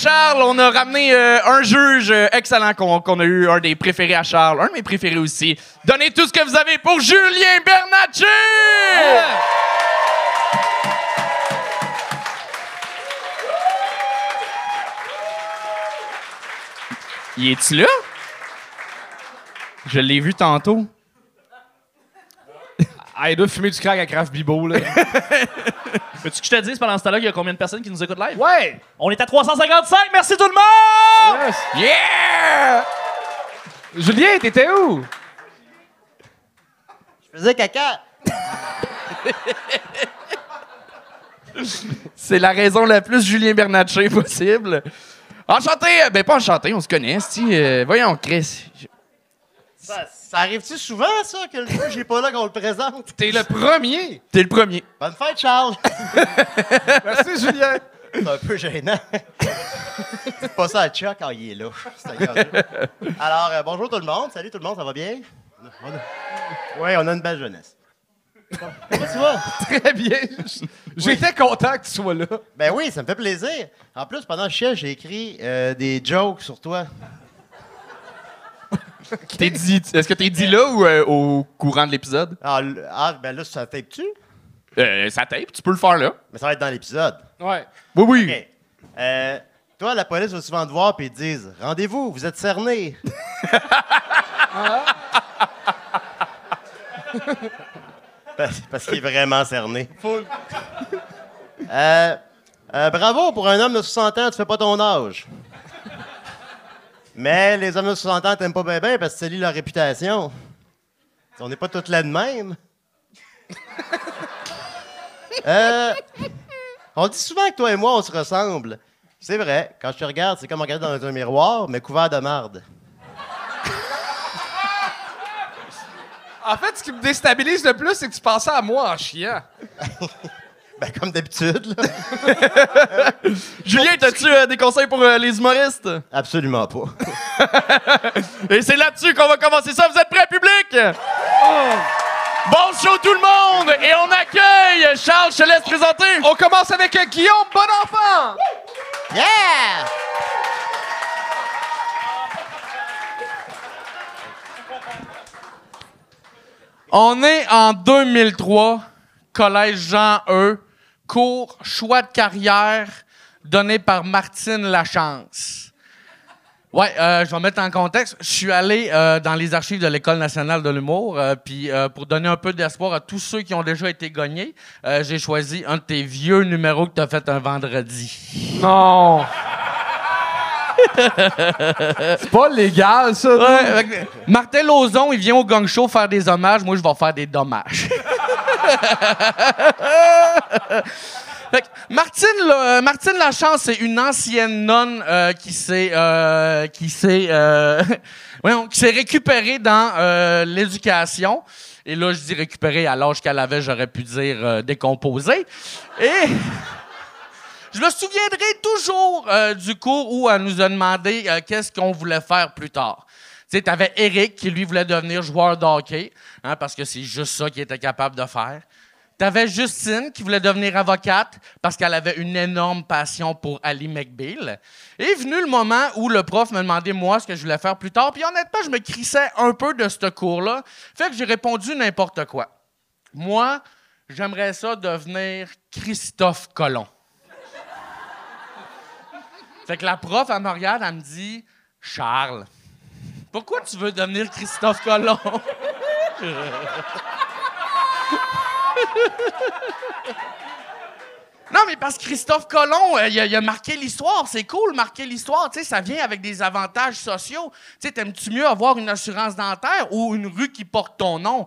Charles, on a ramené euh, un juge euh, excellent qu'on a eu, un des préférés à Charles, un de mes préférés aussi. Donnez tout ce que vous avez pour Julien Bernatchez! Y est-tu là? Je l'ai vu tantôt. Ah, il doit fumer du crack à Craft Bibo, là. Veux-tu que je te dise pendant ce temps-là qu'il y a combien de personnes qui nous écoutent live? ouais! On est à 355, merci tout le monde! Yes. Yeah! Julien, t'étais où? Je faisais caca. C'est la raison la plus Julien Bernatchez possible. Enchanté! euh, Ben, pas enchanté, on se connaît, si. euh, voyons, Chris. Ça, ça arrive-tu souvent, ça, que le juge n'est pas là qu'on le présente? T'es le premier! T'es le premier. Bonne fête, Charles! Merci, Julien! C'est un peu gênant. Dites pas ça à Chuck quand il est là. Alors, euh, bonjour tout le monde. Salut tout le monde, ça va bien? Oui, on a une belle jeunesse. Comment tu vas? Très bien. J'étais content que tu sois là. Ben oui, ça me fait plaisir. En plus, pendant le chien, j'ai écrit euh, des jokes sur toi. T'es dit, est-ce que t'es dit là ou euh, au courant de l'épisode? Ah, ah, ben là, ça tape-tu? Euh, ça tape, tu peux le faire là. Mais ça va être dans l'épisode. Ouais. Oui, oui. Euh, toi, la police va souvent te voir et ils te disent Rendez-vous, vous êtes cerné. parce parce qu'il est vraiment cerné. Euh, euh, bravo pour un homme de 60 ans, tu fais pas ton âge. Mais les hommes de 60 ans t'aiment pas bien bien parce que ça lie leur réputation. On n'est pas toutes là de même. Euh, on dit souvent que toi et moi, on se ressemble. C'est vrai. Quand je te regarde, c'est comme regarder dans un miroir, mais couvert de marde. En fait, ce qui me déstabilise le plus, c'est que tu pensais à moi en chiant. Ben, comme d'habitude, là. Julien, t'as-tu euh, des conseils pour euh, les humoristes? Absolument pas. Et c'est là-dessus qu'on va commencer ça. Vous êtes prêts, public? Bon show, tout le monde! Et on accueille Charles, je te laisse présenter. On commence avec euh, Guillaume Bonenfant! Yeah! On est en 2003, collège Jean E, cours choix de carrière donné par Martine Lachance. Ouais, euh, je vais mettre en contexte. Je suis allé euh, dans les archives de l'École nationale de l'humour, euh, puis pour donner un peu d'espoir à tous ceux qui ont déjà été gagnés, j'ai choisi un de tes vieux numéros que tu as fait un vendredi. Non! c'est pas légal, ça. Martin Lauzon, il vient au gang show faire des hommages. Moi, je vais faire des dommages. Fait que Martine, euh, Martine Lachance, c'est une ancienne nonne euh, qui s'est euh, qui s'est voyons, qui s'est récupérée dans l'éducation. Et là, je dis récupérée à l'âge qu'elle avait, j'aurais pu dire décomposée. Et je me souviendrai toujours euh, du cours où elle nous a demandé euh, qu'est-ce qu'on voulait faire plus tard. Tu sais, t'avais Eric qui, lui, voulait devenir joueur de hockey, hein, parce que c'est juste ça qu'il était capable de faire. T'avais Justine qui voulait devenir avocate parce qu'elle avait une énorme passion pour Ali McBeal. Et venu le moment où le prof me demandait, moi, ce que je voulais faire plus tard. Puis honnêtement, je me crissais un peu de ce cours-là. Fait que j'ai répondu n'importe quoi. Moi, j'aimerais ça devenir Christophe Colomb. Fait que la prof, me regarde, elle me dit Charles, pourquoi tu veux devenir Christophe Colomb? Non, mais parce que Christophe Colomb, euh, il, a, marqué l'histoire. C'est cool, marquer l'histoire. Tu sais, ça vient avec des avantages sociaux. Tu sais, t'aimes-tu mieux avoir une assurance dentaire ou une rue qui porte ton nom?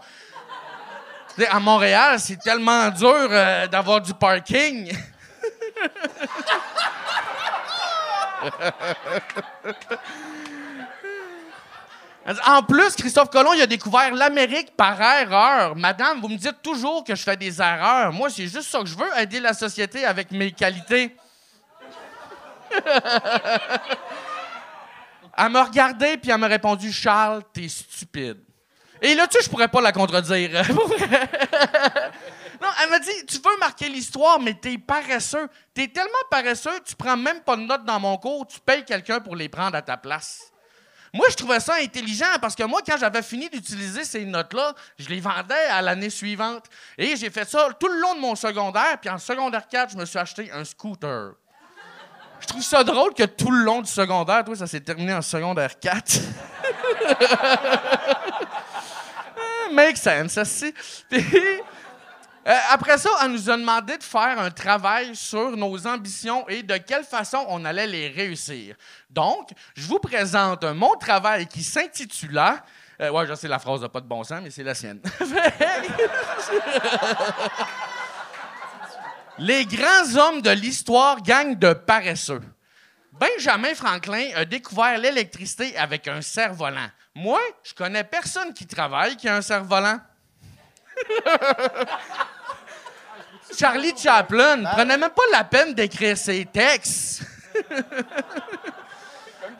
À Montréal, c'est tellement dur euh, d'avoir du parking. En plus, Christophe Colomb, il a découvert l'Amérique par erreur. Madame, vous me dites toujours que je fais des erreurs. Moi, c'est juste ça que je veux, aider la société avec mes qualités. elle m'a regardé, puis elle m'a répondu Charles, t'es stupide. Et là, tu sais, je pourrais pas la contredire. elle m'a dit, tu veux marquer l'histoire, mais t'es paresseux. T'es tellement paresseux, tu prends même pas de notes dans mon cours, tu payes quelqu'un pour les prendre à ta place. Moi, je trouvais ça intelligent parce que moi, quand j'avais fini d'utiliser ces notes-là, je les vendais à l'année suivante. Et j'ai fait ça tout le long de mon secondaire. Puis en secondaire 4, je me suis acheté un scooter. Je trouve ça drôle que tout le long du secondaire, toi, ça s'est terminé en secondaire 4. Ah, Make sense, ça. Puis, euh, après ça, elle nous a demandé de faire un travail sur nos ambitions et de quelle façon on allait les réussir. Donc, je vous présente mon travail qui s'intitula. Euh, ouais, je sais, la phrase n'a pas de bon sens, mais c'est la sienne. Les grands hommes de l'histoire gagnent de paresseux. Benjamin Franklin a découvert l'électricité avec un cerf-volant. Moi, je connais personne qui travaille qui a un cerf-volant. Charlie Chaplin ne prenait même pas la peine d'écrire ses textes.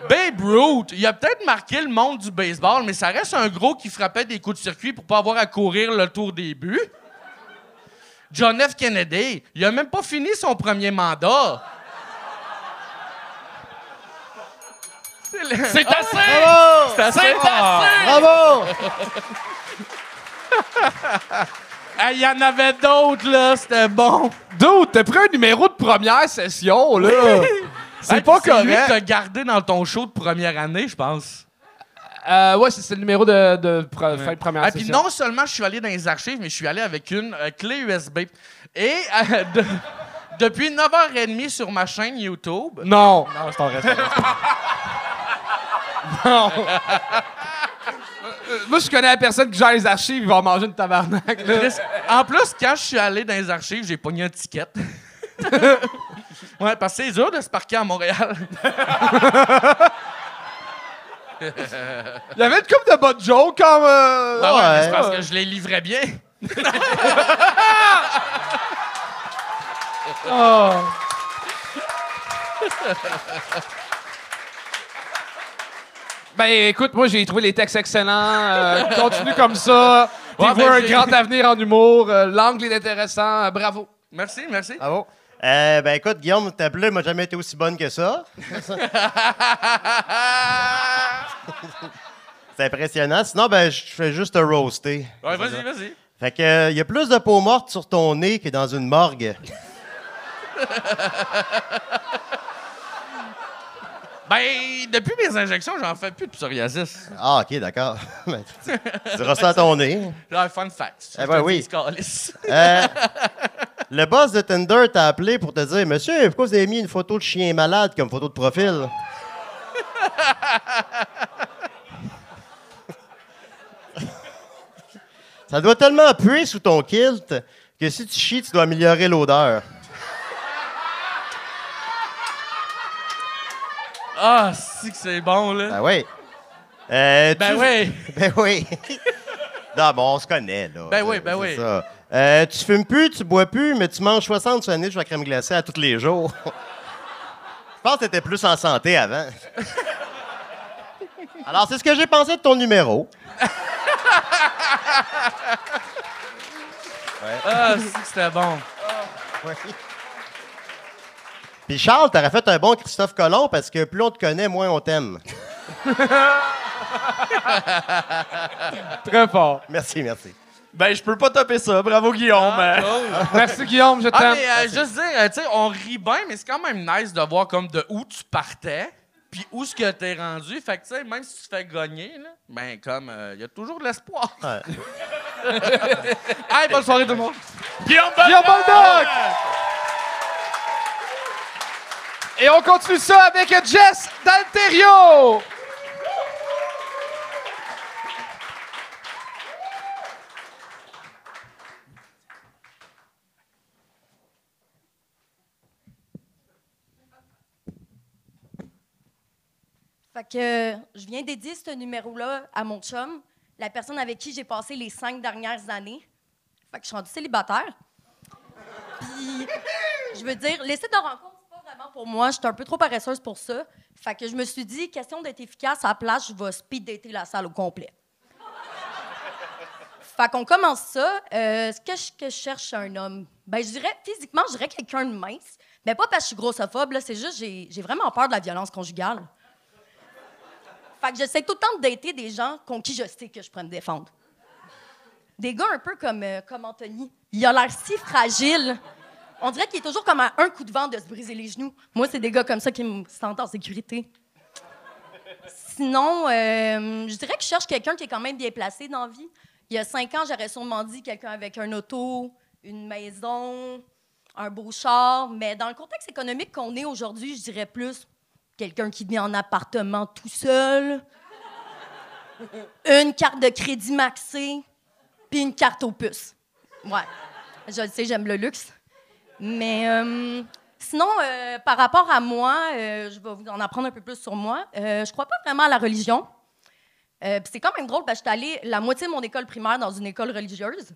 Babe Ruth, il a peut-être marqué le monde du baseball, mais ça reste un gros qui frappait des coups de circuit pour pas avoir à courir le tour des buts. John F. Kennedy, il a même pas fini son premier mandat. C'est le- C'est assez! Bravo! C'est assez. C'est assez! Bravo! Il y en avait d'autres, là, c'était bon. Dude, t'as pris un numéro de première session, là. C'est Hey, pas puis lui que correct. t'as gardé dans ton show de première année, je pense. Euh, ouais, c'est c'est le numéro de, de pre- fin de première Ah, puis non seulement je suis allé dans les archives, mais je suis allé avec une euh, clé USB. Et euh, de- depuis 9h30 sur ma chaîne YouTube, Non. Non, c'est ton reste. non. Euh, Moi, je connais la personne qui gère les archives, il va en manger une tabarnak, là. En plus, quand je suis allé dans les archives, j'ai pogné un ticket. ouais, parce que c'est dur de se parquer à Montréal. Il y avait une couple de bonnes jokes comme. euh, Ah ouais, mais c'est parce que je les livrais bien. Oh. Ben écoute, moi j'ai trouvé les textes excellents. euh, continue comme ça. Puis Ouais, vois ben, un j'ai- grand avenir en humour. euh, L'angle est intéressant. euh, bravo. Merci, merci. Bravo. Euh, ben écoute, Guillaume, ta bleu m'a jamais été aussi bonne que ça. C'est impressionnant. Sinon, ben, je fais juste te roaster. Ouais, vas-y, vas-y. Fait que, il y a plus de peau morte sur ton nez que dans une morgue. Ben, depuis mes injections, j'en fais plus de psoriasis. Ah, OK, d'accord. Ben, tu tu diras ça à ton nez. Genre, fun fact. Eh ben oui. Euh, le boss de Tinder t'a appelé pour te dire Monsieur, pourquoi vous avez mis une photo de chien malade comme photo de profil? Ça doit tellement puer sous ton kilt que si tu chies, tu dois améliorer l'odeur. Ah, si que c'est bon, là. Ben oui. Euh, Ben tu- oui. Ben oui. non, bon, on se connaît, là. Ben oui, ben oui. ça. Euh, tu fumes plus, tu bois plus, mais tu manges 60 sandwichs à crème glacée à tous les jours. Je pense que t'étais plus en santé avant. Alors, c'est ce que j'ai pensé de ton numéro. Ah, si que c'était bon. Puis Charles, t'aurais fait un bon Christophe Colomb parce que plus on te connaît, moins on t'aime. Très fort. Merci, merci. Ben, je peux pas topper ça. Bravo, Guillaume. Ah, Euh, cool. Merci Guillaume, je Ah, t'aime. mais euh, juste dire, euh, tu sais, on rit bien, mais c'est quand même nice de voir comme de où tu partais, puis où ce que t'es rendu. Fait que, tu sais, même si tu te fais gagner, là, ben, comme, il y a toujours de l'espoir. Ouais. hey, bonne soirée tout le monde. Guillaume Guillaume Boldoc! Et on continue ça avec Jess D'Alterio! Fait que je viens dédier ce numéro-là à mon chum, la personne avec qui j'ai passé les cinq dernières années. Fait que je suis rendue célibataire. Puis, je veux dire, les sites de pas vraiment pour moi. Je suis un peu trop paresseuse pour ça. Fait que je me suis dit, question d'être efficace, à la place, je vais speed dater la salle au complet. Fait qu'on commence ça. Euh, ce que je, que cherche un homme, ben, je dirais, physiquement, je dirais quelqu'un de mince. Mais pas parce que je suis grossophobe, c'est juste j'ai j'ai vraiment peur de la violence conjugale. Fait que j'essaie tout le temps de dater des gens contre qui je sais que je pourrais me défendre. Des gars un peu comme, euh, comme Anthony. Il a l'air si fragile. On dirait qu'il est toujours comme à un coup de vent de se briser les genoux. Moi, c'est des gars comme ça qui me sentent en sécurité. Sinon, euh, je dirais que je cherche quelqu'un qui est quand même bien placé dans la vie. Il y a cinq ans, j'aurais sûrement dit quelqu'un avec un auto, une maison, un beau char. Mais dans le contexte économique qu'on est aujourd'hui, je dirais plus quelqu'un qui vit en appartement tout seul, une carte de crédit maxée, puis une carte aux puces. Ouais. Je sais, j'aime le luxe. Mais euh, sinon, euh, par rapport à moi, euh, je vais vous en apprendre un peu plus sur moi. Euh, je crois pas vraiment à la religion. C'est quand même drôle parce que j'étais allée la moitié de mon école primaire dans une école religieuse.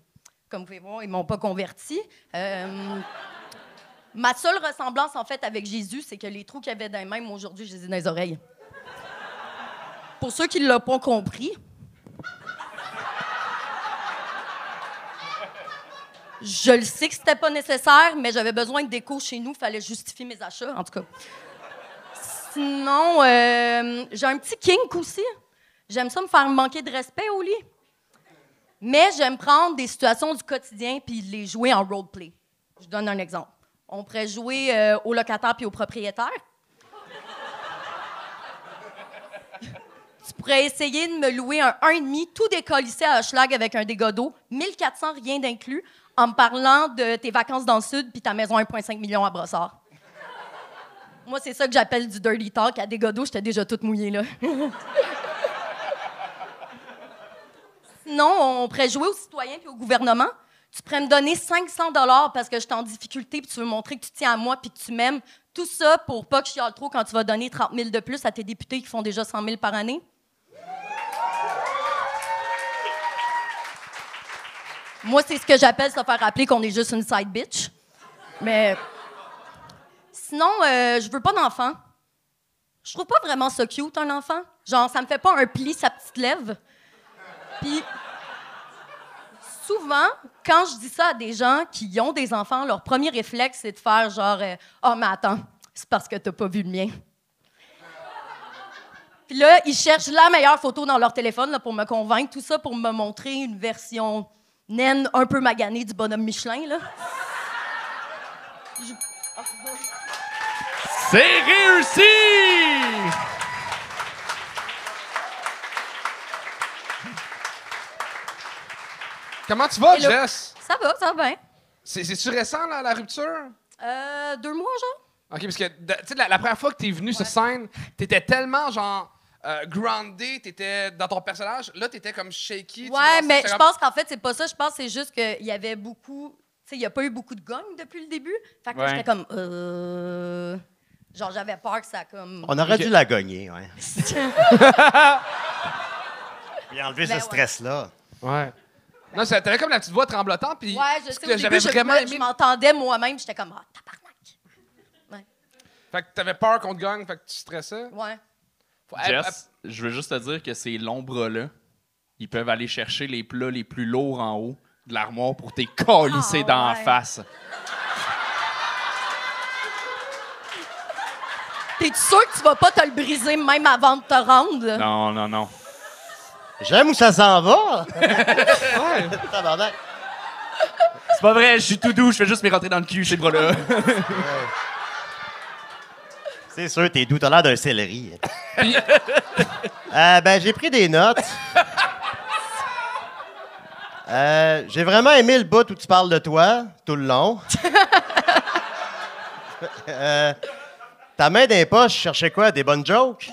Comme vous pouvez voir, ils m'ont pas converti. Ma seule ressemblance, en fait, avec Jésus, c'est que les trous qu'il y avait dans les mains, aujourd'hui, je les ai dans les oreilles. Pour ceux qui ne l'ont pas compris, je le sais que c'était pas nécessaire, mais j'avais besoin de déco chez nous, fallait justifier mes achats, en tout cas. Sinon, euh, j'ai un petit kink aussi. J'aime ça me faire manquer de respect au lit. Mais j'aime prendre des situations du quotidien puis les jouer en roleplay. Je donne un exemple. On pourrait jouer euh, au locataire puis au propriétaire. tu pourrais essayer de me louer un 1,5 tout décollissé à Hochelag avec un dégât d'eau, 1400 rien d'inclus, en me parlant de tes vacances dans le sud puis ta maison 1,5 million à Brossard. Moi, c'est ça que j'appelle du dirty talk. À dégât d'eau, j'étais déjà toute mouillée, là. Sinon, on pourrait jouer aux citoyens puis au gouvernement. Tu pourrais me donner 500 dollars parce que je suis en difficulté puis tu veux montrer que tu tiens à moi puis que tu m'aimes. Tout ça pour pas que je chiale trop quand tu vas donner 30 000 de plus à tes députés qui font déjà 100 000 par année. Moi, c'est ce que j'appelle se faire rappeler qu'on est juste une side bitch. Mais sinon, euh, je veux pas d'enfant. Je trouve pas vraiment ça cute, un enfant. Genre, ça me fait pas un pli sa petite lèvre. Puis, souvent, quand je dis ça à des gens qui ont des enfants, leur premier réflexe, c'est de faire genre oh, mais attends, c'est parce que t'as pas vu le mien. Puis là, ils cherchent la meilleure photo dans leur téléphone là, pour me convaincre, tout ça pour me montrer une version naine un peu maganée du bonhomme Michelin. Là. C'est réussi! Comment tu vas, Hello. Jess? Ça va, ça va bien. C'est- C'est-tu récent, là, la rupture? Euh, deux mois, genre? OK, parce que, tu sais, la, la première fois que t'es venu sur scène, t'étais tellement, genre, euh, groundé, t'étais dans ton personnage. Là, t'étais comme shaky. tu Ouais, mais je pense qu'en fait, c'est pas ça. Je pense que c'est juste qu'il y avait beaucoup. Tu sais, il n'y a pas eu beaucoup de gongs depuis le début. Fait que là, Ouais. j'étais comme. Euh... Genre, j'avais peur que ça comme. On aurait dû la gagner, ouais. Puis enlever Ben ce stress-là. Ouais. Non, c'est- t'avais comme la petite voix tremblotante, puis ouais, je sais. que Au j'avais début, je, vraiment aimé. je m'entendais moi-même. J'étais comme. Ah, tabarnak. Fait que t'avais peur qu'on te gagne, fait que tu stressais. Ouais. Faut- Jess, je veux juste te dire que ces longs bras-là, ils peuvent aller chercher les plats les plus lourds en haut de l'armoire pour t'es colisser Ah, dans la ouais. face. T'es-tu sûr que tu vas pas te le briser même avant de te rendre? Non, non, non. J'aime où ça s'en va. C'est pas vrai, je suis tout doux, je fais juste me rentrer dans le cul, ces bras-là. C'est sûr, t'es doux. T'as l'air d'un céleri. Euh, ben, j'ai pris des notes. Euh, j'ai vraiment aimé le bout où tu parles de toi tout le long. Euh, ta main poches, je cherchais quoi? Des bonnes jokes?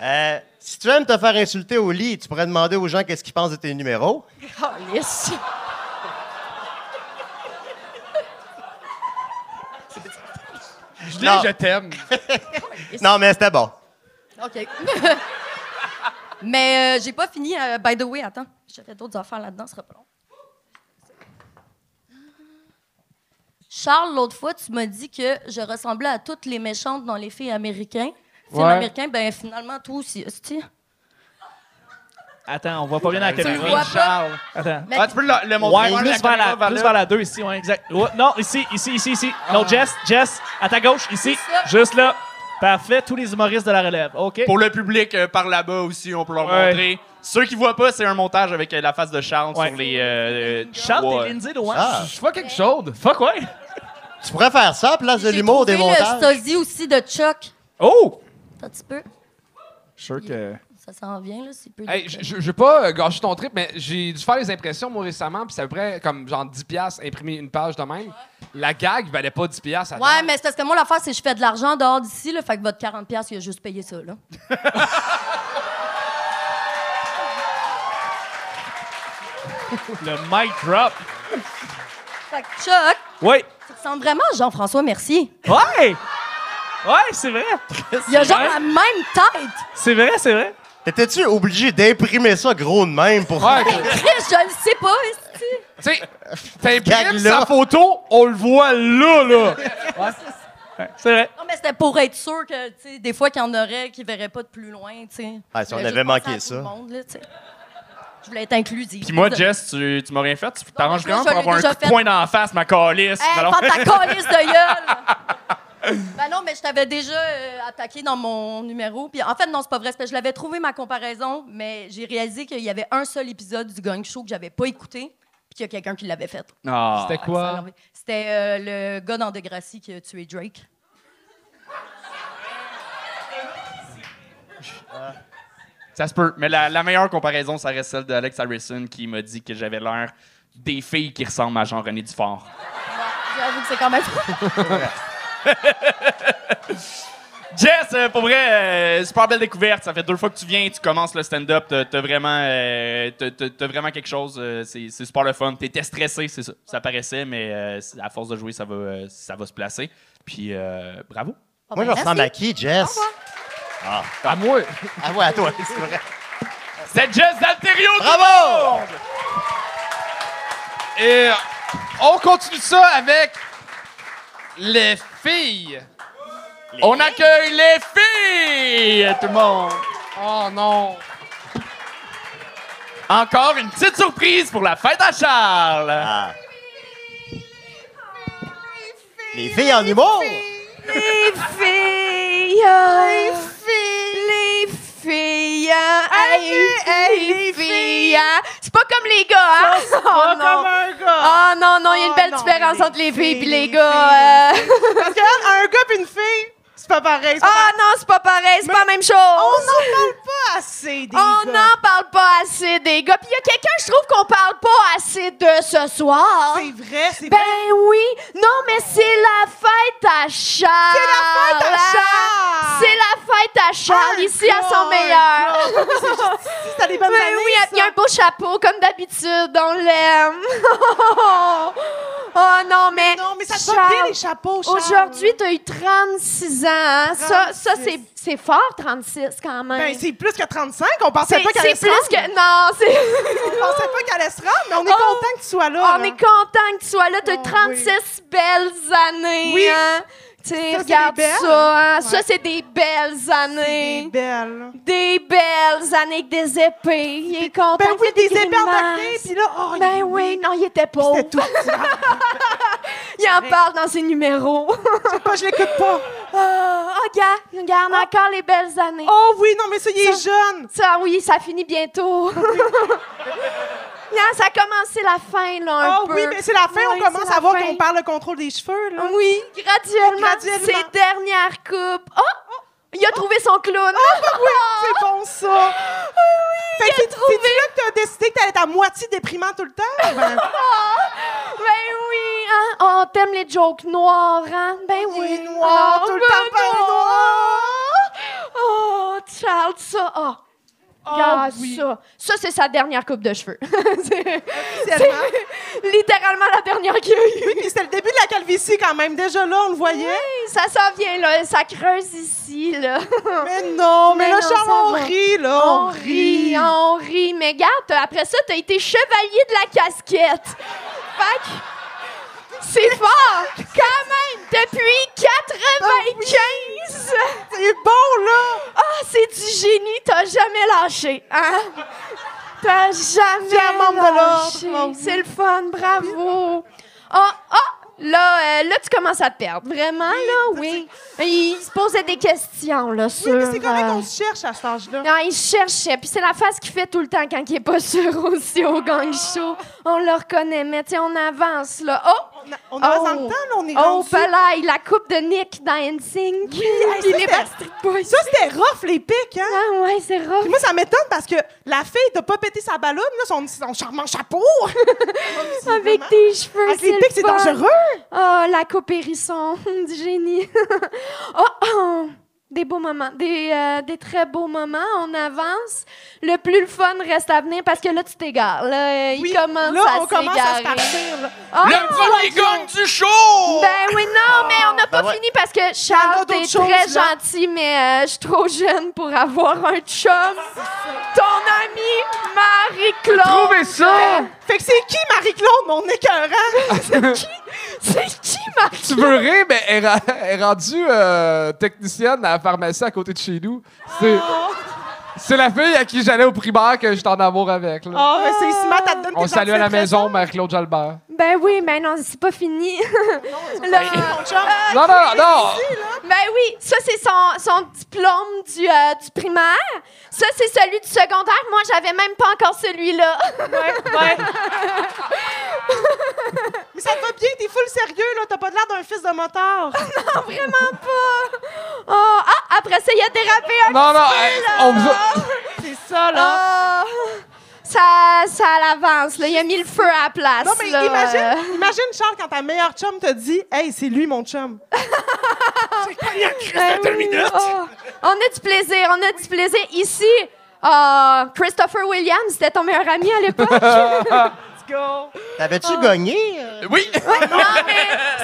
Euh, si tu aimes te faire insulter au lit, tu pourrais demander aux gens qu'est-ce qu'ils pensent de tes numéros. Calisse. Je Non. je t'aime. Non, mais c'était bon. OK. Mais euh, j'ai pas fini. euh, by the way, attends. J'avais d'autres affaires là-dedans, ce sera pas long. Charles, l'autre fois, tu m'as dit que je ressemblais à toutes les méchantes dans les films américains. Films Ouais. américains, ben finalement, toi aussi, hostie. Attends, on voit pas bien la Tu le caméra. vois pas? Charles. Attends. Mais- Ah, tu peux le, le montrer. Ouais, plus la vers la, caméra, plus vers la 2 ici, ouais, exact. Ouais, non, ici, ici, ici, ici. Non, Jess, Jess, à ta gauche, ici. Juste là. Parfait, tous les humoristes de la relève. OK. Pour le public euh, par là-bas aussi, on peut leur Ouais. montrer. Ceux qui voient pas, c'est un montage avec euh, la face de Charles Ouais. sur les. euh, Charles ouais. et Lindsay Lohan. Ah. Je vois quelque chose. Fuck, ouais. Tu pourrais faire ça, place de J'ai l'humour, des montages. le sosie aussi de Chuck. Oh! Un petit peu? Je suis sûr que. Ça s'en vient, là. C'est peu Hey, je je veux pas euh, gâcher ton trip, mais j'ai dû faire les impressions, moi, récemment, puis c'est à peu près comme genre 10$ piastres, imprimer une page de même. La gag valait pas 10$ piastres à Ouais, date. mais c'est parce que moi, l'affaire, c'est que je fais de l'argent dehors d'ici, là. Fait que votre 40$, il a juste payé ça, là. Le mic drop. Fait que Chuck, Oui. tu ressembles vraiment à Jean-François Mercier. Ouais! Ouais, c'est vrai. Il a genre vrai? la même tête. C'est vrai, c'est vrai. T'étais-tu obligé d'imprimer ça gros de même pour. Ouais, Chris, je le sais pas, esti. tu sais, t'imprimes Gag-là. sa photo, on le voit là, là. Ouais, c'est vrai. Non, mais c'était pour être sûr que, tu sais, des fois qu'il y en aurait qui verraient pas de plus loin, tu sais. Ah, si on Je voulais avait juste manqué penser à ça. tout le monde, là, tu sais. Je voulais être inclusive. Puis moi, Jess, tu, tu m'as rien fait. Tu t'arranges je l'ai pour avoir un déjà coup de fait. poing dans la face, ma calice? Hey, Alors- prends ta calice de gueule! ben non, mais je t'avais déjà euh, attaqué dans mon numéro. Puis en fait, non, c'est pas vrai. parce que je l'avais trouvé ma comparaison, mais j'ai réalisé qu'il y avait un seul épisode du Gang Show que j'avais pas écouté, puis qu'il y a quelqu'un qui l'avait fait. Ah. C'était quoi? l'avait- C'était euh, le gars dans Degrassi qui a tué Drake. Ça se peut. Mais la, la meilleure comparaison, ça reste celle d'Alex Harrison qui m'a dit que j'avais l'air des filles qui ressemblent à Jean-René Dufort. Ouais, J'avoue que c'est quand même. Jess, euh, pour vrai, euh, super belle découverte. Ça fait deux fois que tu viens, tu commences le stand-up. T'as, t'as vraiment, euh, t'as, vraiment quelque chose. c'est, c'est super le fun. T'étais stressé, c'est ça. Ça paraissait, mais euh, à force de jouer, ça va, ça va se placer. Puis euh, bravo. Moi, je ressemble à qui, Jess? À moi. Ah ouais, à toi, c'est vrai. C'est Jess d'Alterio! Bravo! Et on continue ça avec les filles. On accueille les filles, tout le monde. Oh non. Encore une petite surprise pour la fête à Charles. Ah. Les filles en humour? Les filles! Les filles! Les filles! Hey, hey, les filles! C'est pas comme les gars, hein? oh, non. un gars. Oh non, non, il y a une Oh belle différence entre les filles et les gars. euh. Parce que là, un gars et une fille, c'est pas pareil. Ah pareil. non, c'est pas pareil, c'est pas la même chose. On n'en parle pas assez des On gars. n'en parle pas assez des gars. Puis il y a quelqu'un, je trouve qu'on parle pas assez de ce soir. C'est vrai, c'est Ben vrai. oui, non, mais c'est la fête à Charles. C'est la fête à Charles. C'est la fête à Charles, Un ici à son meilleur. C'est des bonnes Ben années, oui, il y a un beau chapeau, comme d'habitude, on l'aime. oh non, mais. Non, mais ça te va Charles, bien, les chapeaux, Charles. Aujourd'hui, t'as eu 36 ans. Hein? Ça, ça 36. c'est, fort, 36 quand même. Ben, c'est plus que 35. On pensait pas qu'elle allait se plus rendre. que. Non, c'est. On pensait pas qu'elle allait se rendre, mais on est Oh. content que tu sois là. On là. est content que tu sois là. Oh, 36 belles années. Oui. Hein? Sais, regarde ça. Hein? Ça, c'est des belles années. des belles. Des belles années avec des épées. Il est content. Ben oui, des épées tacté, puis là, oh, Ben il- oui, non, il était pauvre. C'était tout. Il en parle dans ses numéros. Pas, je l'écoute pas. Oh, regarde, regarde encore les belles années. Oh oui, non, mais ça, il est Ça- jeune. Ça, oui, ça finit bientôt. Regarde, ça a commencé la fin, là, un Oh peu. oui, mais c'est la fin. Oui, on commence à voir qu'on perd le contrôle des cheveux, là. Oui, graduellement. Graduellement. Ses dernières coupes. Oh! Il a trouvé son clown. C'est bon, ça. Fait que c'est là que t'as décidé que t'allais être à moitié déprimant tout le temps? Ben, Ben oui, hein? Oh, t'aimes les jokes noirs, hein? Ben Il oui. est noir, Oh, tout le ben temps non. noir. Oh, Charles, ça. Oh. Regarde ça. Ça, c'est sa dernière coupe de cheveux. c'est littéralement la dernière qu'il a eue. Oui, puis c'était le début de la calvitie quand même. Déjà là, on le voyait. Ça s'en vient, là. Ça creuse ici, là. Mais non, mais, Mais là, non, Charles, on va. rit, là. On rit, on rit. Mais regarde, après ça, t'as été chevalier de la casquette. Fait que c'est fort, quand même, depuis 95. C'est bon, là. Ah, c'est du génie, t'as jamais lâché, hein? T'as jamais lâché. C'est le fun, bravo. Ah, ah, là, euh, là, tu commences à te perdre. Vraiment, là, oui. Il se posait des questions, là, Oui, sur... mais c'est correct, euh, on se cherche à cet âge-là. Non, il cherchait. Puis c'est la face qu'il fait tout le temps quand il est pas sûr aussi au gang show. On le reconnaît, mais sais, on avance, là. Oh! On, a- Oh. dans le temps, là, on est Oh, palais, la coupe de Nick dans NSYNC. Puis les c'était- Backstreet Boys. Ça, c'était rough, les pics, hein? Ah ouais, c'est rough. Puis moi, ça m'étonne parce que la fille t'a pas pété sa ballonne, là, son, son charmant chapeau. Avec tes cheveux, Avec les pics, c'est dangereux. Oh, la coupe hérisson du génie. oh, oh, des beaux moments, des, euh, des très beaux moments. On avance. Le plus le fun reste à venir parce que là, tu t'égares. Là, il Oui, commence là, à on commence à se partir. Ah, Le premier gang du show! Ben oui, non, mais on n'a pas ben ouais. fini parce que Il Charles, t'es choses, très là. gentil, mais euh, je suis trop jeune pour avoir un chum. Ton ami, Marie-Claude. Trouvez ça! Fait que c'est qui Marie-Claude, mon écœurant? C'est qui, Marie? Tu veux rire, mais elle, elle est rendue euh, technicienne à pharmacie à côté de chez nous. C'est, c'est la fille à qui j'allais au primaire que j'étais en amour avec. Là. Oh, mais c'est smart, elle te donne On salue à la maison, Marie-Claude Jalbert. Ben oui, ben non, c'est pas fini. Non, non, non! Ben ça c'est son, son diplôme du, euh, du primaire. Ça c'est celui du secondaire. Moi, j'avais même pas encore celui-là. Ouais, ouais. mais ça te va bien, t'es full sérieux, là. T'as pas l'air d'un fils de motard. non, vraiment pas. Oh, ah, après ça, il a dérapé un Non, non, petit peu, hey, là. on vous a- C'est ça, là. Ah, ça, ça l'avance, là. Il a mis le feu à la place. Non, mais là. imagine, imagine, Charles, quand ta meilleure chum te dit Hey, c'est lui, mon chum. Ben oui. Oh, on a du plaisir, on a du plaisir. Ici, ah, Christopher Williams, c'était ton meilleur ami à l'époque. T'avais-tu gagné? euh? Oui! non, mais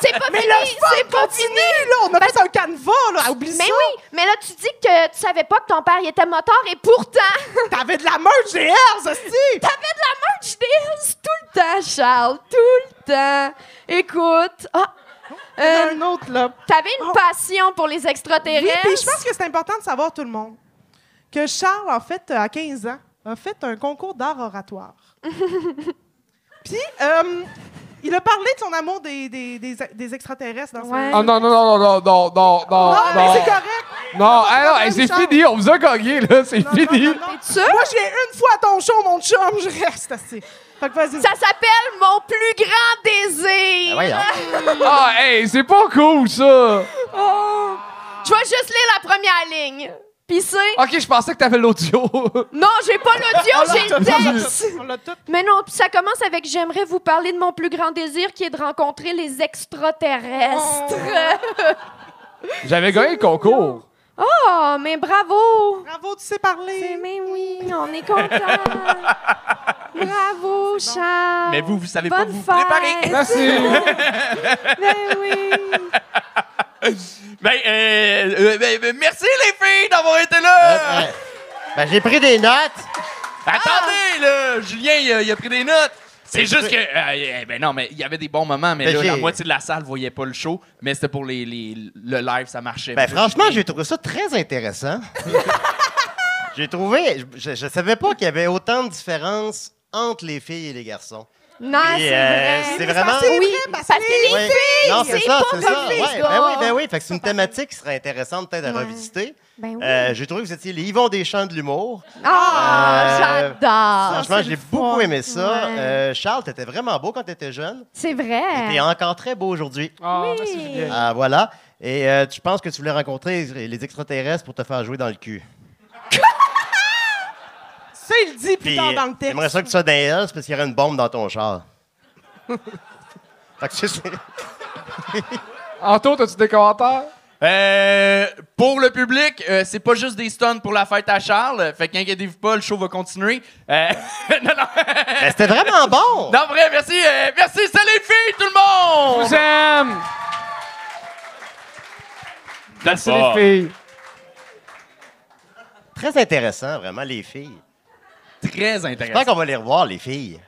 c'est pas Mais fini, le fun c'est pas continue, fini. là. On a fait un canevas, là. Oublie Mais ça. oui, mais là, tu dis que tu savais pas que ton père il était moteur et pourtant, T'avais de la merch des Hells, hostie. t'avais de la merch des Hills tout le temps, Charles, tout le temps. Écoute, ah, Il y en a euh, un autre, là. t'avais une Oh. passion pour les Oui, extraterrestres. puis je pense que c'est important de savoir, tout le monde, que Charles, en fait, à 15 ans, a fait un concours d'art oratoire. Euh, il a parlé de son amour des, des, des, extraterrestres dans Ah non, non, non, non, non, non, non, ah, non. Non, c'est correct. Non, c'est fini, on vous a gagné, là, c'est fini. Non, non, non. Moi, je viens une fois à ton show, mon chum, je reste assez. Ça s'appelle mon plus grand désir. Ben ah, hey, c'est pas cool, ça. Oh. Je vais juste lire la première ligne. Ok, je pensais que t'avais l'audio. Non, j'ai pas l'audio, j'ai le texte. Mais non, puis ça commence avec J'aimerais vous parler de mon plus grand désir qui est de rencontrer les extraterrestres. J'avais gagné le concours. Oh, mais bravo! Bravo, tu sais parler. Mais oui, on est content. Bravo, Charles. Mais vous, vous savez pas vous fête. préparer. Merci. Ben oui. Ben, euh, euh, ben, ben, merci les filles d'avoir été là. euh, ben, j'ai pris des notes. Attendez, là, Julien, il a, il a pris des notes. C'est Mais juste que, euh, ben non, mais il y avait des bons moments, mais Ben, là, la moitié de la salle voyait pas le show, mais c'était pour les, les- le live, ça marchait. Ben, franchement, j'ai trouvé ça très intéressant. j'ai trouvé. Je, je savais pas qu'il y avait autant de différences entre les filles et les garçons. Non, c'est euh, vrai. c'est vraiment- c'est Oui, vrai, parce parce que que les Ouais. filles, non, c'est c'est ça, pas c'est comme ça. les Ouais, gars. ben oui, ben oui. Fait que c'est une thématique qui serait intéressante peut-être à Ouais. revisiter. Ben oui. Euh, j'ai trouvé que vous étiez les Yvon Deschamps de l'humour. Ah, Euh, j'adore. Franchement, j'ai beaucoup fun. aimé ça. Ouais. Euh, Charles, t'étais vraiment beau quand t'étais jeune. C'est Et vrai. t'es encore très beau aujourd'hui. Ah, Oui. merci, Julien. Ah, voilà. Et euh, tu penses que tu voulais rencontrer les extraterrestres pour te faire jouer dans le cul? Ça, il le dit plus tard dans le texte. j'aimerais ça que tu sois dans les parce qu'il y aurait une bombe dans ton char. fait que c'est- Anto, as-tu des commentaires? Euh, pour le public, euh, c'est pas juste des stuns pour la fête à Charles. Fait qu'inquiétez-vous pas, le show va continuer. Euh, non, non. Ben, c'était vraiment bon! non, vrai, merci. euh, merci, salut les filles, tout le Je monde! vous aime! Merci les filles. Très intéressant, vraiment, les filles. Très J'espère intéressant. qu'on va les revoir, les filles.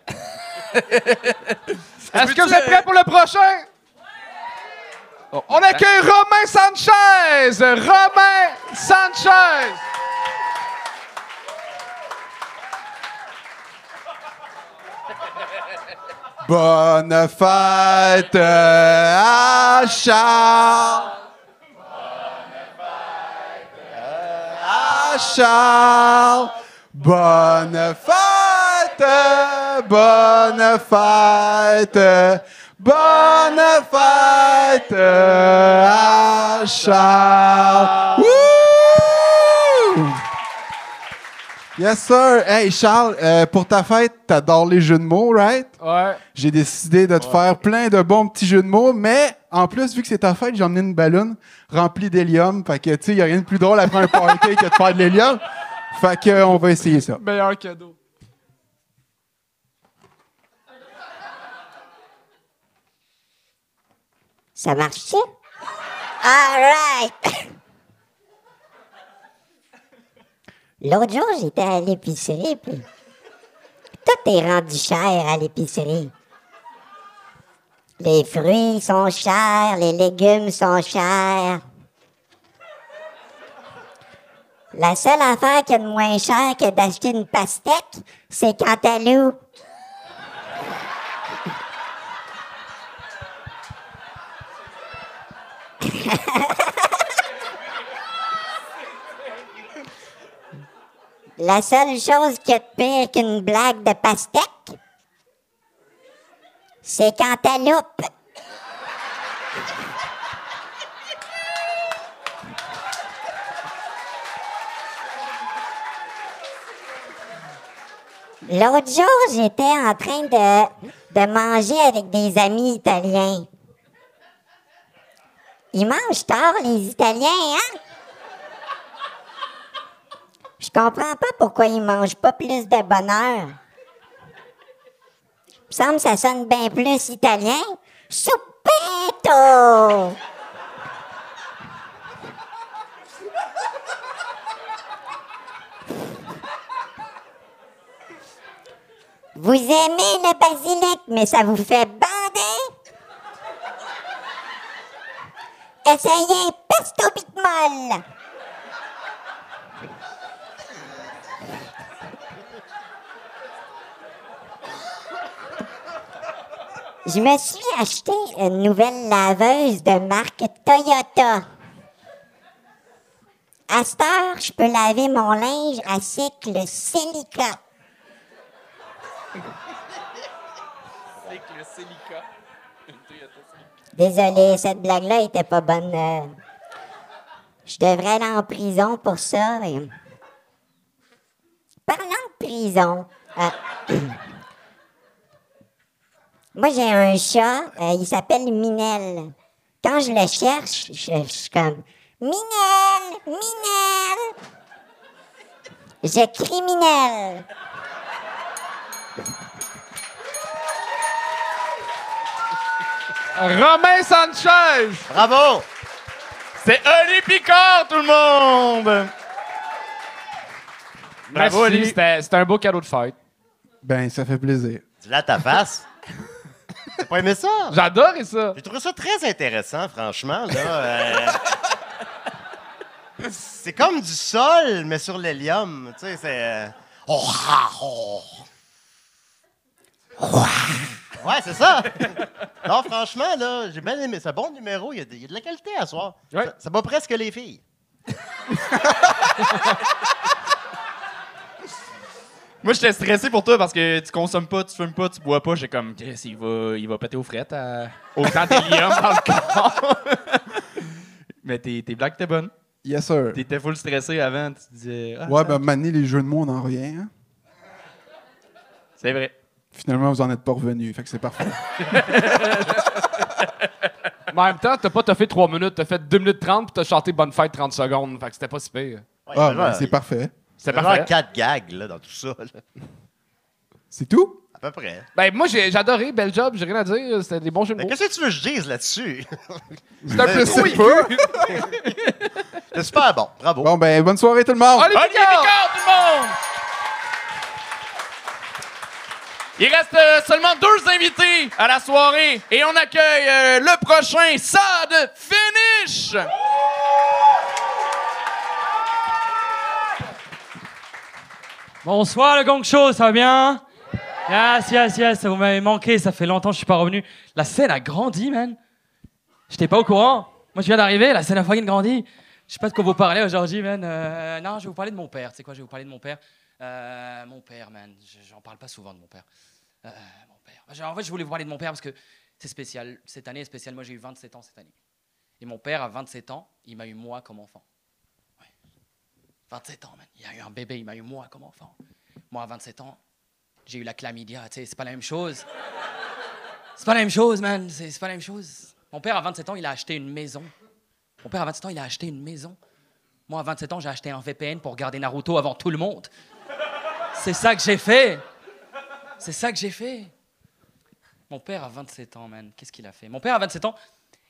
Est-ce que vous êtes prêts pour le prochain? Oh, On accueille Romain Sanchez! Romain Sanchez! Bonne fête à Charles. Bonne fête, bonne fête, bonne fête à Charles. Wouh! Yes, sir. Hey, Charles, euh, pour ta fête, t'adores les jeux de mots, right? Ouais. J'ai décidé de te faire plein de bons petits jeux de mots, mais en plus, vu que c'est ta fête, j'ai emmené une ballonne remplie d'hélium. Fait que, tu sais, il a rien de plus drôle après un party que de faire de l'hélium. Fait que, euh, on va essayer ça. Meilleur cadeau. Ça marche-tu? All right! L'autre jour, j'étais à l'épicerie, puis tout est rendu cher à l'épicerie. Les fruits sont chers, les légumes sont chers. La seule affaire qui est moins cher que d'acheter une pastèque, c'est Cantalou. La seule chose qui est pire qu'une blague de pastèque, c'est Cantaloupe. L'autre jour, j'étais en train de manger avec des amis italiens. Ils mangent tard, les Italiens, hein? Je comprends pas pourquoi ils mangent pas plus de bonheur. Il me semble que ça sonne bien plus italien. Soupetto! Vous aimez le basilic, mais ça vous fait? Essayez molle. Je me suis acheté une nouvelle laveuse de marque Toyota. À cette heure, je peux laver mon linge à cycle silica. Désolé, cette blague-là était pas bonne. euh. Je devrais aller en prison pour ça. et- Parlant de prison, euh, moi j'ai un chat, euh, il s'appelle Minel. Quand je le cherche, je, je suis comme Minel, Minel. Je criminel. Romain Sanchez! Bravo! C'est Oli Picard, tout le monde! Bravo, Merci, Oli. C'était un beau cadeau de fête. Ben, ça fait plaisir. Dis-le à ta face. T'as pas aimé ça? J'adore ça. J'ai trouvé ça très intéressant, franchement. Là, Euh, c'est comme du sol, mais sur l'hélium. Tu sais, c'est. euh, Oh, ah, oh. Ouais, c'est ça. Non, franchement, là, j'ai bien aimé. C'est un bon numéro. Il y, a de, il y a de la qualité à soir. Ouais. Ça, ça bat presque les filles. Moi, j'étais stressé pour toi parce que tu consommes pas, tu fumes pas, tu bois pas. J'ai comme, Chris, il va, il va péter aux frettes à... autant d'hélium dans le corps. Mais tes, tes blagues étaient bonnes. Yes, sir. T'étais full stressé avant. Tu te disais, ah, Ouais, ben, maner les jeux de mots, on n'en revient. hein. c'est vrai. Finalement, vous en êtes pas revenu. Fait que c'est parfait. Mais en même temps, t'as pas t'as fait 3 minutes, t'as fait 2 minutes 30 puis t'as chanté Bonne fête 30 secondes. Fait que c'était pas si pire. Ouais, Ah, il y ben, c'est parfait. C'était genre parfait. quatre gags là, dans tout ça. là. C'est tout? À peu près. Ben, moi, j'ai j'ai adoré. Bel job. J'ai rien à dire. C'était des bons jeux de Mais mots. qu'est-ce que tu veux que je dise là-dessus? C'était un peu C'est oui. peu. C'est super bon. Bravo. Bon, ben, bonne soirée, tout le monde! Allez, Picard! Picard, tout le monde! Il reste euh, seulement deux invités à la soirée et on accueille euh, le prochain Sad Finish! Bonsoir le Gong Show, ça va bien? Yes, yes, yes, vous m'avez manqué, ça fait longtemps que je suis pas revenu. La scène a grandi, man. J'étais pas au courant. Moi, je viens d'arriver, la scène a fucking grandi. Je sais pas de quoi vous parlez aujourd'hui, man. Euh, non, je vais vous parler de mon père. Sais quoi, je vais vous parler de mon père. Mon père, man. Je- J'en parle pas souvent de mon père. Euh, mon père. En fait, je voulais vous parler de mon père parce que c'est spécial. Cette année est spéciale. Moi, j'ai eu 27 ans cette année. Et mon père, à 27 ans, il m'a eu moi comme enfant. Ouais. 27 ans, man. Il a eu un bébé, il m'a eu moi comme enfant. Moi, à 27 ans, j'ai eu la chlamydia. Tu sais, c'est pas la même chose. C'est pas la même chose, man. C'est pas la même chose. Mon père, à 27 ans, il a acheté une maison. Mon père, à 27 ans, il a acheté une maison. Moi, à 27 ans, j'ai acheté un VPN pour regarder Naruto avant tout le monde. C'est ça que j'ai fait. C'est ça que j'ai fait. Mon père, à 27 ans, man, qu'est-ce qu'il a fait? Mon père, à 27 ans,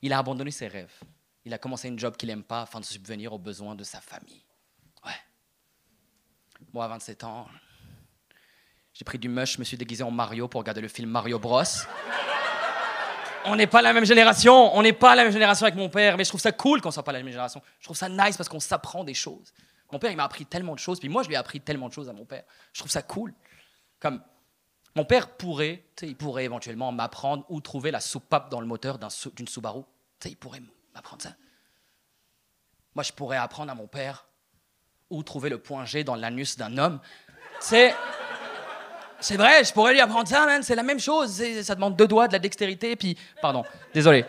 il a abandonné ses rêves. Il a commencé une job qu'il aime pas afin de subvenir aux besoins de sa famille. Ouais. Moi, à 27 ans, j'ai pris du mush, je me suis déguisé en Mario pour regarder le film Mario Bros. On n'est pas la même génération, on n'est pas la même génération avec mon père, mais je trouve ça cool qu'on soit pas la même génération. Je trouve ça nice parce qu'on s'apprend des choses. Mon père, il m'a appris tellement de choses, puis moi, je lui ai appris tellement de choses à mon père. Je trouve ça cool. Comme mon père pourrait, il pourrait éventuellement m'apprendre où trouver la soupape dans le moteur d'une Subaru. Tu sais, il pourrait m'apprendre ça. Moi, je pourrais apprendre à mon père où trouver le point G dans l'anus d'un homme. C'est c'est vrai, je pourrais lui apprendre ça. C'est la même chose. Ça demande deux doigts, de la dextérité, puis. Pardon, désolé.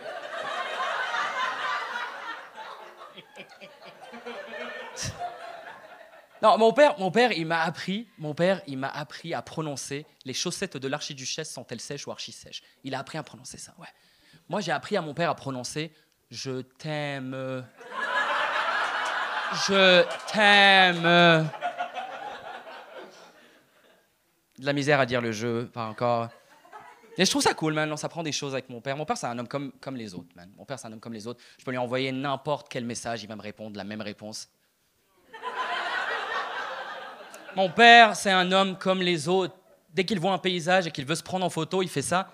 Non, mon père, mon père, il m'a appris, mon père, il m'a appris à prononcer les chaussettes de l'archiduchesse sont-elles sèches ou archi-sèches. Il a appris à prononcer ça, ouais. Moi, j'ai appris à mon père à prononcer je t'aime. Je t'aime. De la misère à dire le jeu, pas encore. Et je trouve ça cool, man. On s'apprend des choses avec mon père. Mon père, c'est un homme comme, comme les autres, man. Mon père, c'est un homme comme les autres. Je peux lui envoyer n'importe quel message, il va me répondre la même réponse. Mon père, c'est un homme comme les autres. Dès qu'il voit un paysage et qu'il veut se prendre en photo, il fait ça.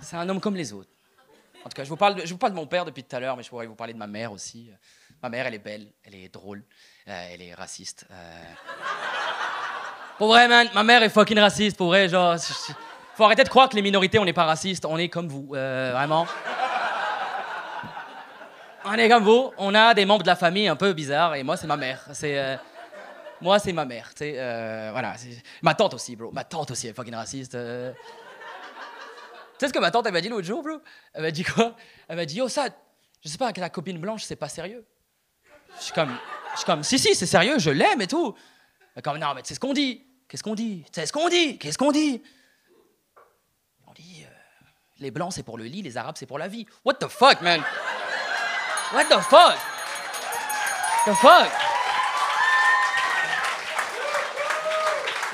C'est un homme comme les autres. En tout cas, je vous parle de, je vous parle de mon père depuis tout à l'heure, mais je pourrais vous parler de ma mère aussi. Ma mère, elle est belle, elle est drôle, euh, elle est raciste. euh. Pour vrai, man, ma mère est fucking raciste, pour vrai, genre... Faut arrêter de croire que les minorités, on n'est pas racistes, on est comme vous, euh, vraiment. On est comme vous, on a des membres de la famille un peu bizarres, et moi, c'est ma mère. C'est... euh, Moi, c'est ma mère, tu sais, euh, voilà. Ma tante aussi, bro, ma tante aussi est fucking raciste. euh. Tu sais ce que ma tante, elle m'a dit l'autre jour, bro? Elle m'a dit quoi? Elle m'a dit, yo, ça, je sais pas, que la copine blanche, c'est pas sérieux. Je suis comme, je suis comme, si, si, c'est sérieux, je l'aime et tout. Elle comme, non, mais c'est ce qu'on dit? Qu'est-ce qu'on dit? C'est ce qu'on dit? Qu'est-ce qu'on dit? On dit, les blancs, c'est pour le lit, les arabes, c'est pour la vie. What the fuck, man? What the fuck? The fuck?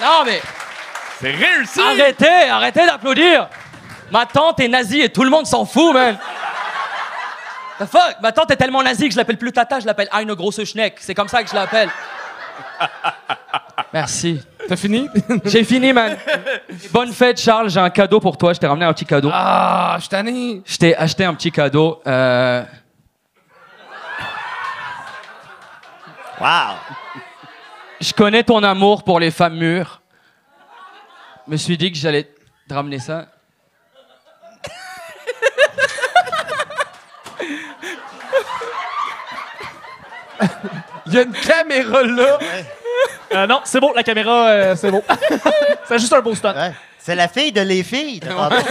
Non, mais. C'est réussi! Arrêtez, arrêtez d'applaudir! Ma tante est nazie et tout le monde s'en fout, man! The fuck? Ma tante est tellement nazie que je l'appelle plus Tata, je l'appelle Eine grosse Schneck. C'est comme ça que je l'appelle. Merci. T'as fini? J'ai fini, man. Bonne fête, Charles. J'ai un cadeau pour toi. Je t'ai ramené un petit cadeau. Ah, je tanné. Je t'ai acheté un petit cadeau. Euh, Wow! Je connais ton amour pour les femmes mûres. Je me suis dit que j'allais te ramener ça. Il y a une caméra là. Euh, non, c'est bon, la caméra, euh, c'est bon. c'est juste un beau stunt. Ouais. C'est la fille de les filles. t'as pas entendu?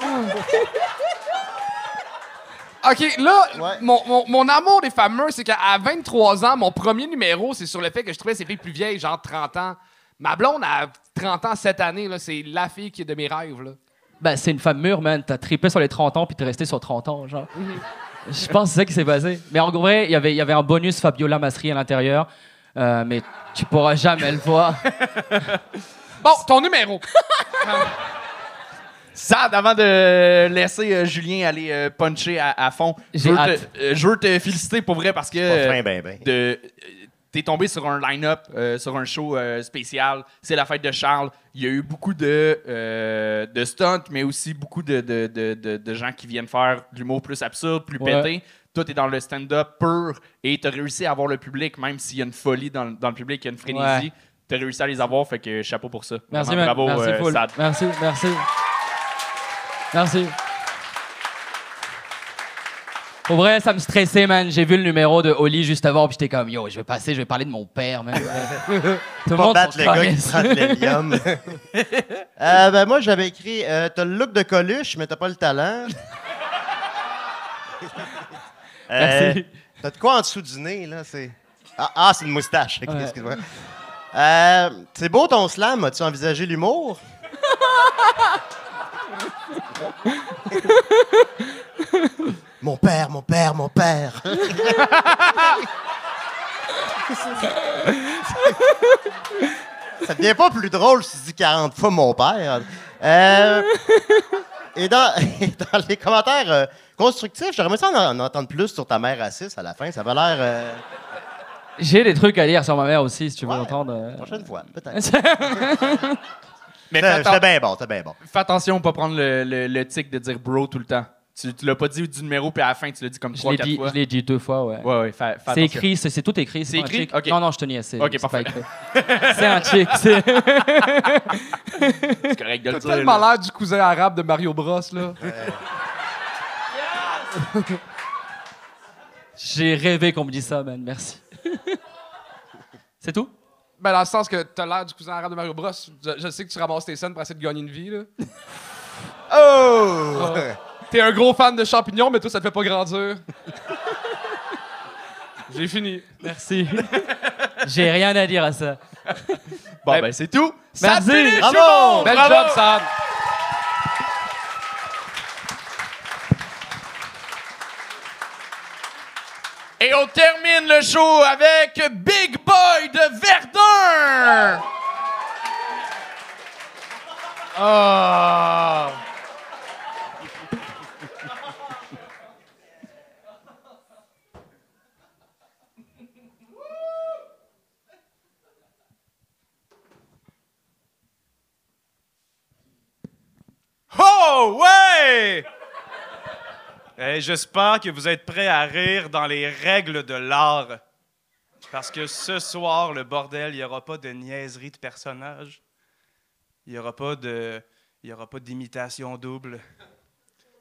OK, là, Ouais. mon, mon- mon amour des fameux, c'est qu'à 23 ans, mon premier numéro, c'est sur le fait que je trouvais ces filles plus vieilles, genre 30 ans. Ma blonde a 30 ans cette année, là, c'est la fille qui est de mes rêves. Là. Ben, c'est une femme mûre, man. T'as trippé sur les 30 ans puis t'es resté sur 30 ans, genre. Je pense que c'est ça qui s'est passé. Mais en vrai, il y avait- il y avait un bonus Fabiola Masserie à l'intérieur. euh, mais tu pourras jamais le voir. Bon, ton numéro. Sad, avant de laisser euh, Julien aller euh, puncher à, à fond, je J'ai veux, hâte. te, euh, je veux te féliciter pour vrai parce que Pas fin, ben, ben. de- t'es tombé sur un line-up, euh, sur un show euh, spécial. C'est la fête de Charles. Il y a eu beaucoup de, euh, de stunts, mais aussi beaucoup de, de, de, de- de gens qui viennent faire de l'humour plus absurde, plus Ouais. pété. Toi, t'es dans le stand-up pur et t'as réussi à avoir le public, même s'il y a une folie dans, le- dans le public, il y a une frénésie. T'as réussi à les avoir, fait que chapeau pour ça. Merci, Vraiment, man. Bravo, Merci, euh, full. Sad. Merci, merci. Merci. Pour vrai, ça me stressait, man. J'ai vu le numéro de Oli juste avant, puis j'étais comme, yo, je vais passer, je vais parler de mon père, man. Tout le monde battre le gars qui prend de l'hélium. Euh, ben, moi, j'avais écrit euh, T'as le look de Coluche, mais t'as pas le talent. Euh, Merci. T'as de quoi en dessous du nez, là? C'est... Ah, ah, c'est une moustache. Ouais. excuse-moi. Euh, c'est beau ton slam. As-tu envisagé l'humour? mon père, mon père, mon père. Ça devient pas plus drôle si tu dis 40 fois mon père. Euh, et, dans, et dans les commentaires euh, constructifs, j'aimerais ça en, en entendre plus sur ta mère raciste à la fin. Ça va l'air. euh, J'ai des trucs à lire sur ma mère aussi, si tu veux Ouais. entendre. euh. prochaine fois, peut-être. Mais fais, atten- bien bon, c'était bien bon. fais attention, pas prendre le, le, le tic de dire bro tout le temps. Tu, tu l'as pas dit du numéro, puis à la fin, tu l'as dit comme Je trois, l'ai quatre dit, fois. je l'ai dit deux fois, ouais. Ouais, ouais, fais, fais C'est attention. écrit, c'est c'est tout écrit. C'est pas un écrit? Ok. Non, non, je te niaise. C'est Ok, c'est pas parfait. écrit. C'est un chick. c'est- C'est correct de le T'as dire. tellement là. l'air du cousin arabe de Mario Bros, là. J'ai rêvé qu'on me dise ça, man. Merci. c'est tout? Ben, dans le sens que t'as l'air du cousin arabe de Mario Bros. Je, je sais que tu ramasses tes scènes pour essayer de gagner une vie, là. Oh! T'es un gros fan de champignons, mais toi, ça te fait pas grandir. J'ai fini. Merci. J'ai rien à dire à ça. Bon, ben, c'est tout. Merci. Bravo! Belle Bravo! job, Sad. Et on termine le show avec Big Boy de Verdun! Ah ouais! J'espère que vous êtes prêts à rire dans les règles de l'art. Parce que ce soir, le bordel, il n'y aura pas de niaiserie de personnages. Il n'y aura pas de. Il y aura pas d'imitation double.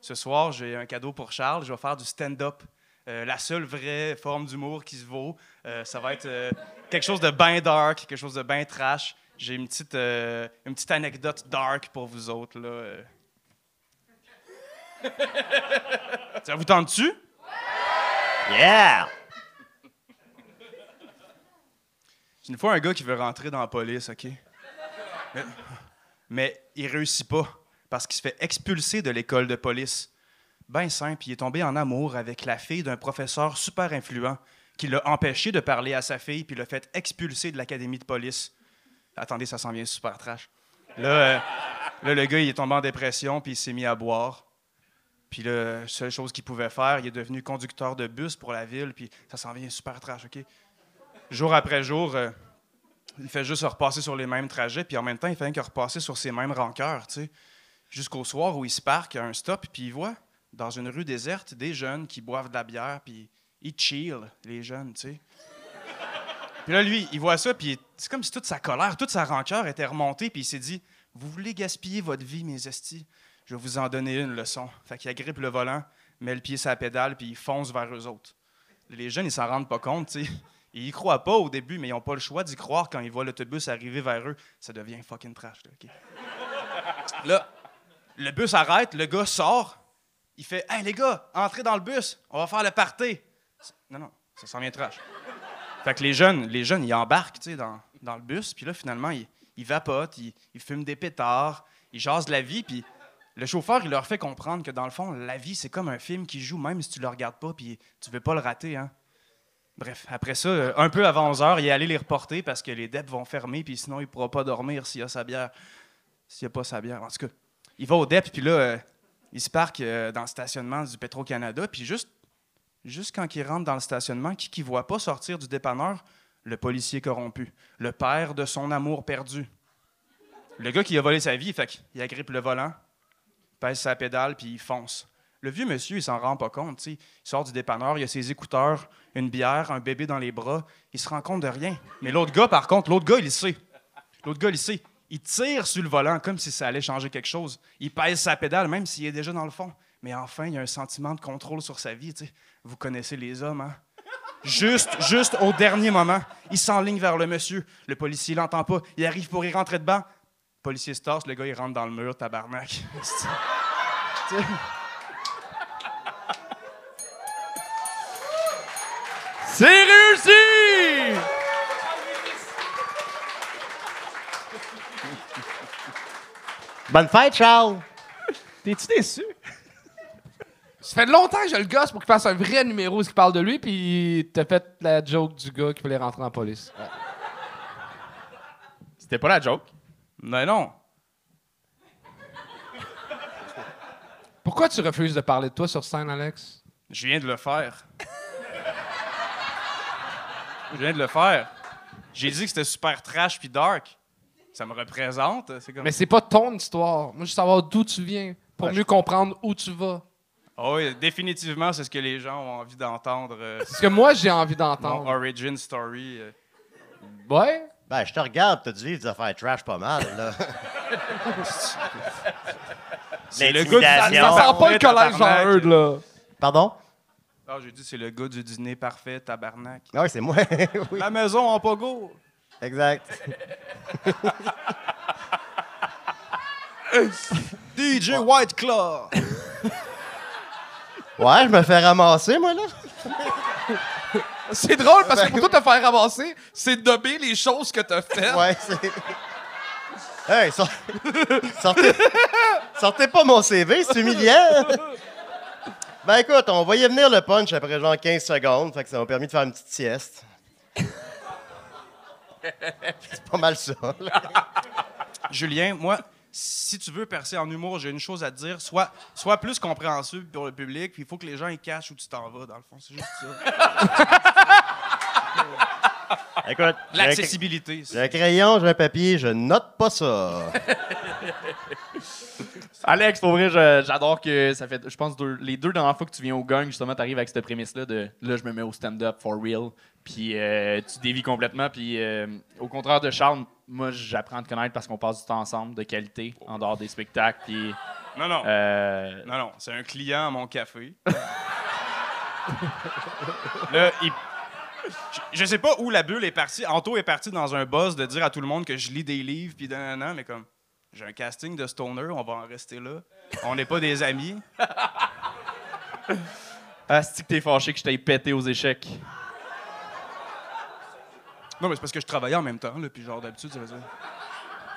Ce soir, j'ai un cadeau pour Charles. Je vais faire du stand-up. Euh, la seule vraie forme d'humour qui se vaut. Euh, ça va être euh, quelque chose de bien dark, quelque chose de bien trash. J'ai une petite, une petite anecdote dark pour vous autres. Là. Ça vous tente-tu? Yeah! C'est une fois un gars qui veut rentrer dans la police, OK? Mais, mais il réussit pas parce qu'il se fait expulser de l'école de police. Ben simple, il est tombé en amour avec la fille d'un professeur super influent qui l'a empêché de parler à sa fille puis l'a fait expulser de l'académie de police. Attendez, ça s'en vient super trash. Là, euh, là, le gars, il est tombé en dépression puis il s'est mis à boire. Puis la seule chose qu'il pouvait faire, il est devenu conducteur de bus pour la ville puis ça s'en vient super trash, OK? jour après jour, euh, il fait juste repasser sur les mêmes trajets, puis en même temps, il fait que repasser sur ces mêmes rancœurs, tu sais. Jusqu'au soir où il se parque à un stop, puis il voit, dans une rue déserte, des jeunes qui boivent de la bière, puis ils chill, les jeunes, tu sais. Puis là, lui, il voit ça, puis c'est comme si toute sa colère, toute sa rancœur était remontée, puis il s'est dit Vous voulez gaspiller votre vie, mes estis Je vais vous en donner une leçon. Fait qu'il agrippe le volant, met le pied sur la pédale, puis il fonce vers eux autres. Les jeunes, ils s'en rendent pas compte, tu sais. Ils croient pas au début, mais ils n'ont pas le choix d'y croire quand ils voient l'autobus arriver vers eux. Ça devient fucking trash, là? Là, le bus arrête, le gars sort, il fait Hey les gars, entrez dans le bus, on va faire le party. Non, non, ça s'en vient trash. Fait que les jeunes, les jeunes, ils embarquent, dans, le bus, puis là, finalement, ils, ils vapotent, ils, fument des pétards, ils jasent la vie, puis le chauffeur, il leur fait comprendre que dans le fond, la vie, c'est comme un film qui joue, même si tu le regardes pas, puis tu veux pas le rater, hein. Bref, après ça, euh, un peu avant 11 heures, il est allé les reporter parce que les DEP vont fermer, puis sinon, il pourra pas dormir s'il a sa bière. S'il a pas sa bière. En tout cas, il va au DEP, puis là, euh, il se parque euh, dans le stationnement du Petro-Canada, puis juste, juste quand il rentre dans le stationnement, qui ne voit pas sortir du dépanneur, Le policier corrompu. Le père de son amour perdu. Le gars qui a volé sa vie, fait qu'il agrippe le volant, pèse sa pédale, puis il fonce. Le vieux monsieur, il s'en rend pas compte. Il sort du dépanneur, il a ses écouteurs, une bière, un bébé dans les bras. Il se rend compte de rien. Mais l'autre gars, par contre, l'autre gars, il sait. L'autre gars, il sait. Il tire sur le volant comme si ça allait changer quelque chose. Il pèse sa pédale, même s'il est déjà dans le fond. Mais enfin, il y a un sentiment de contrôle sur sa vie. Vous connaissez les hommes, hein? Juste, juste au dernier moment, il s'enligne vers le monsieur. Le policier l'entend pas. Il arrive pour y rentrer. Le policier se tasse, le gars, il rentre dans le mur, tabarnak. C'est réussi! Bonne fête, Charles! T'es-tu déçu? Ça fait longtemps que je le gosse pour qu'il fasse un vrai numéro qui parle de lui, puis t'as fait la joke du gars qui voulait rentrer en police. C'était pas la joke. Mais non. Pourquoi tu refuses de parler de toi sur scène, Alex? Je viens de le faire. Je viens de le faire. J'ai dit que c'était super trash puis dark. Ça me représente. Comme... Mais c'est pas ton histoire. Moi, je veux savoir d'où tu viens pour Ouais, mieux comprendre où tu vas. Ah oui, définitivement, c'est ce que les gens ont envie d'entendre. euh, C'est ce que moi, j'ai envie d'entendre. origin story. euh. Ouais? Ben, je te regarde, t'as dû vivre des affaires trash pas mal, là. C'est le gars du Ça sent pas le collège tabarnak. en Heard, là. Pardon? Ah, j'ai dit c'est le gars du dîner parfait, tabarnak. Ah oui, c'est moi. oui, La maison en pogo. exact. DJ White Claw. Ouais, je me fais ramasser, moi, là. C'est drôle parce que pour toi te faire ramasser, c'est de les choses que t'as faites. Ouais, c'est. Hey, sor- sortez... sortez pas mon CV, c'est humiliant. Ben écoute, on voyait venir le punch après genre 15 secondes, fait que ça m'a permis de faire une petite sieste. c'est pas mal ça. là. Julien, moi, si tu veux percer en humour, j'ai une chose à te dire. Sois, sois plus compréhensible pour le public, puis il faut que les gens ils cachent où tu t'en vas, dans le fond. C'est juste ça. Écoute, L'accessibilité. un crayon, j'ai un papier, je note pas ça. Alex, pour vrai, j'adore que ça fait, je pense, deux- les deux dernières fois que tu viens au gang, justement, t'arrives avec cette prémisse-là de là, je me mets au stand-up for real, puis euh, tu dévis complètement, puis euh, au contraire de Charles, moi, j'apprends à te connaître parce qu'on passe du temps ensemble, de qualité, en dehors des spectacles, puis. Non, non. euh, Non, non, c'est un client à mon café. Là, il... je, je sais pas où la bulle est partie. Anto est parti dans un buzz de dire à tout le monde que je lis des livres, puis an, mais comme, j'ai un casting de stoner, on va en rester là. On n'est pas des amis. Ah, c'est que t'es fâché que je t'aille pété aux échecs? Non, mais c'est parce que je travaillais en même temps, là, puis genre d'habitude, ça faisait...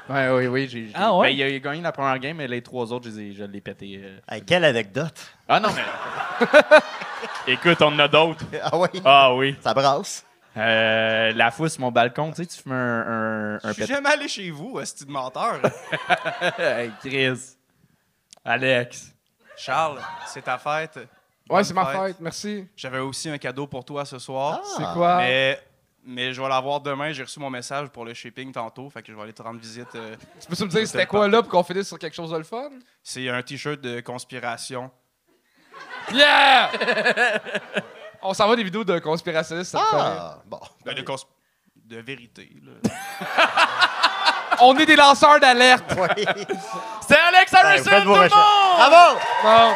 Ouais, oui, oui. J'ai, j'ai- Ah ouais? Ben, il, a, il a gagné la première game, mais les trois autres, je les ai- je l'ai pété. euh. Hey, quelle anecdote. Ah non, mais. Écoute, on en a d'autres. Ah oui, Ah oui. ça brasse. Euh, la fousse sur mon balcon, tu sais, tu fumes un, un, un Je suis jamais allé chez vous, esti de menteur. hey, Chris. Alex. Charles, c'est ta fête. Ouais, c'est ma fête, merci. J'avais aussi un cadeau pour toi ce soir. Ah. C'est quoi? Mais, mais je vais l'avoir demain. J'ai reçu mon message pour le shipping tantôt. Fait que je vais aller te rendre visite. euh, Tu peux me dire c'était quoi là pour qu'on finisse sur quelque chose de le fun? C'est un t-shirt de conspiration. Yeah! On s'en va des vidéos de conspirationnistes, ça. Ah, bon. Ben, de, cons- de vérité. là. On est des lanceurs d'alerte. Oui. C'est Alex Ben, Harrison, tout le monde! Bravo! Bon?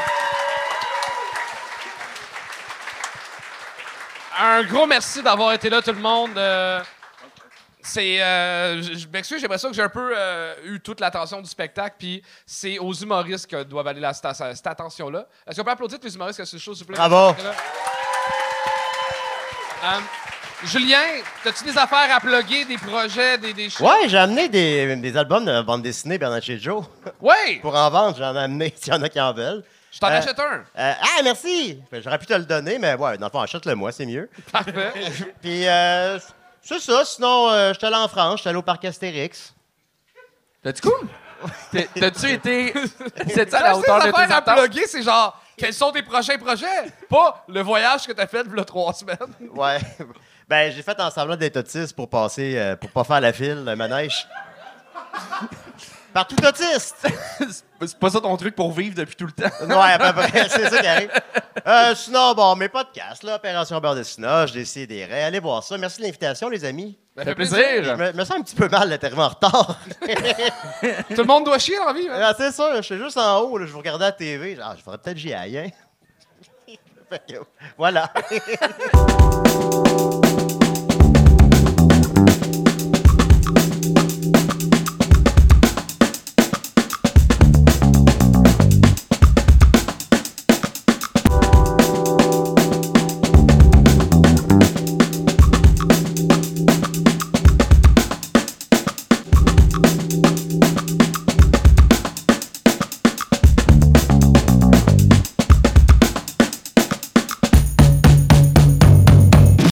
Un gros merci d'avoir été là, tout le monde. Euh, c'est, euh, je m'excuse, j'ai l'impression que j'ai un peu euh, eu toute l'attention du spectacle, puis c'est aux humoristes que doivent aller la, cette, cette attention-là. Est-ce qu'on peut applaudir tous les humoristes que c'est chaud, s'il vous plaît? Bravo. Euh, Julien, as-tu des affaires à plugger, des projets, des, des choses? Ouais, j'ai amené des, des albums de bande dessinée Bernard Joe. Ouais! Pour en vendre, j'en ai amené s'il y en a qui en veulent. Je t'en Euh, achète un. Euh, ah, merci! Ben, J'aurais pu te le donner, mais ouais, dans le fond, achète-le moi, c'est mieux. Parfait. Puis, euh, c'est ça. Sinon, euh, j'étais allé en France, j'étais allé au parc Astérix. T'as-tu cool? T'as-tu été. C'est ça la je hauteur des de tes affaires à attentes? plugger, c'est genre Quels sont tes prochains projets? Pas le voyage que t'as fait il y trois semaines. Ouais. Ben, j'ai fait en semblant d'être pour passer, euh, pour pas faire la file, le manège. Par tout autiste! c'est pas ça ton truc pour vivre depuis tout le temps. ouais, à peu près, c'est ça qui arrive. Euh, sinon, bon, mes podcasts, là, Opération Bardessina, je décide des raies. Allez voir ça. Merci de l'invitation, les amis. Ça fait plaisir. Je me, me sens un petit peu mal d'être en retard. tout le monde doit chier dans la vie. Hein. Ah, c'est ça, je suis juste en haut, là, je vous regardais à la TV. Ah, je ferais peut-être j'y aille, hein? voilà.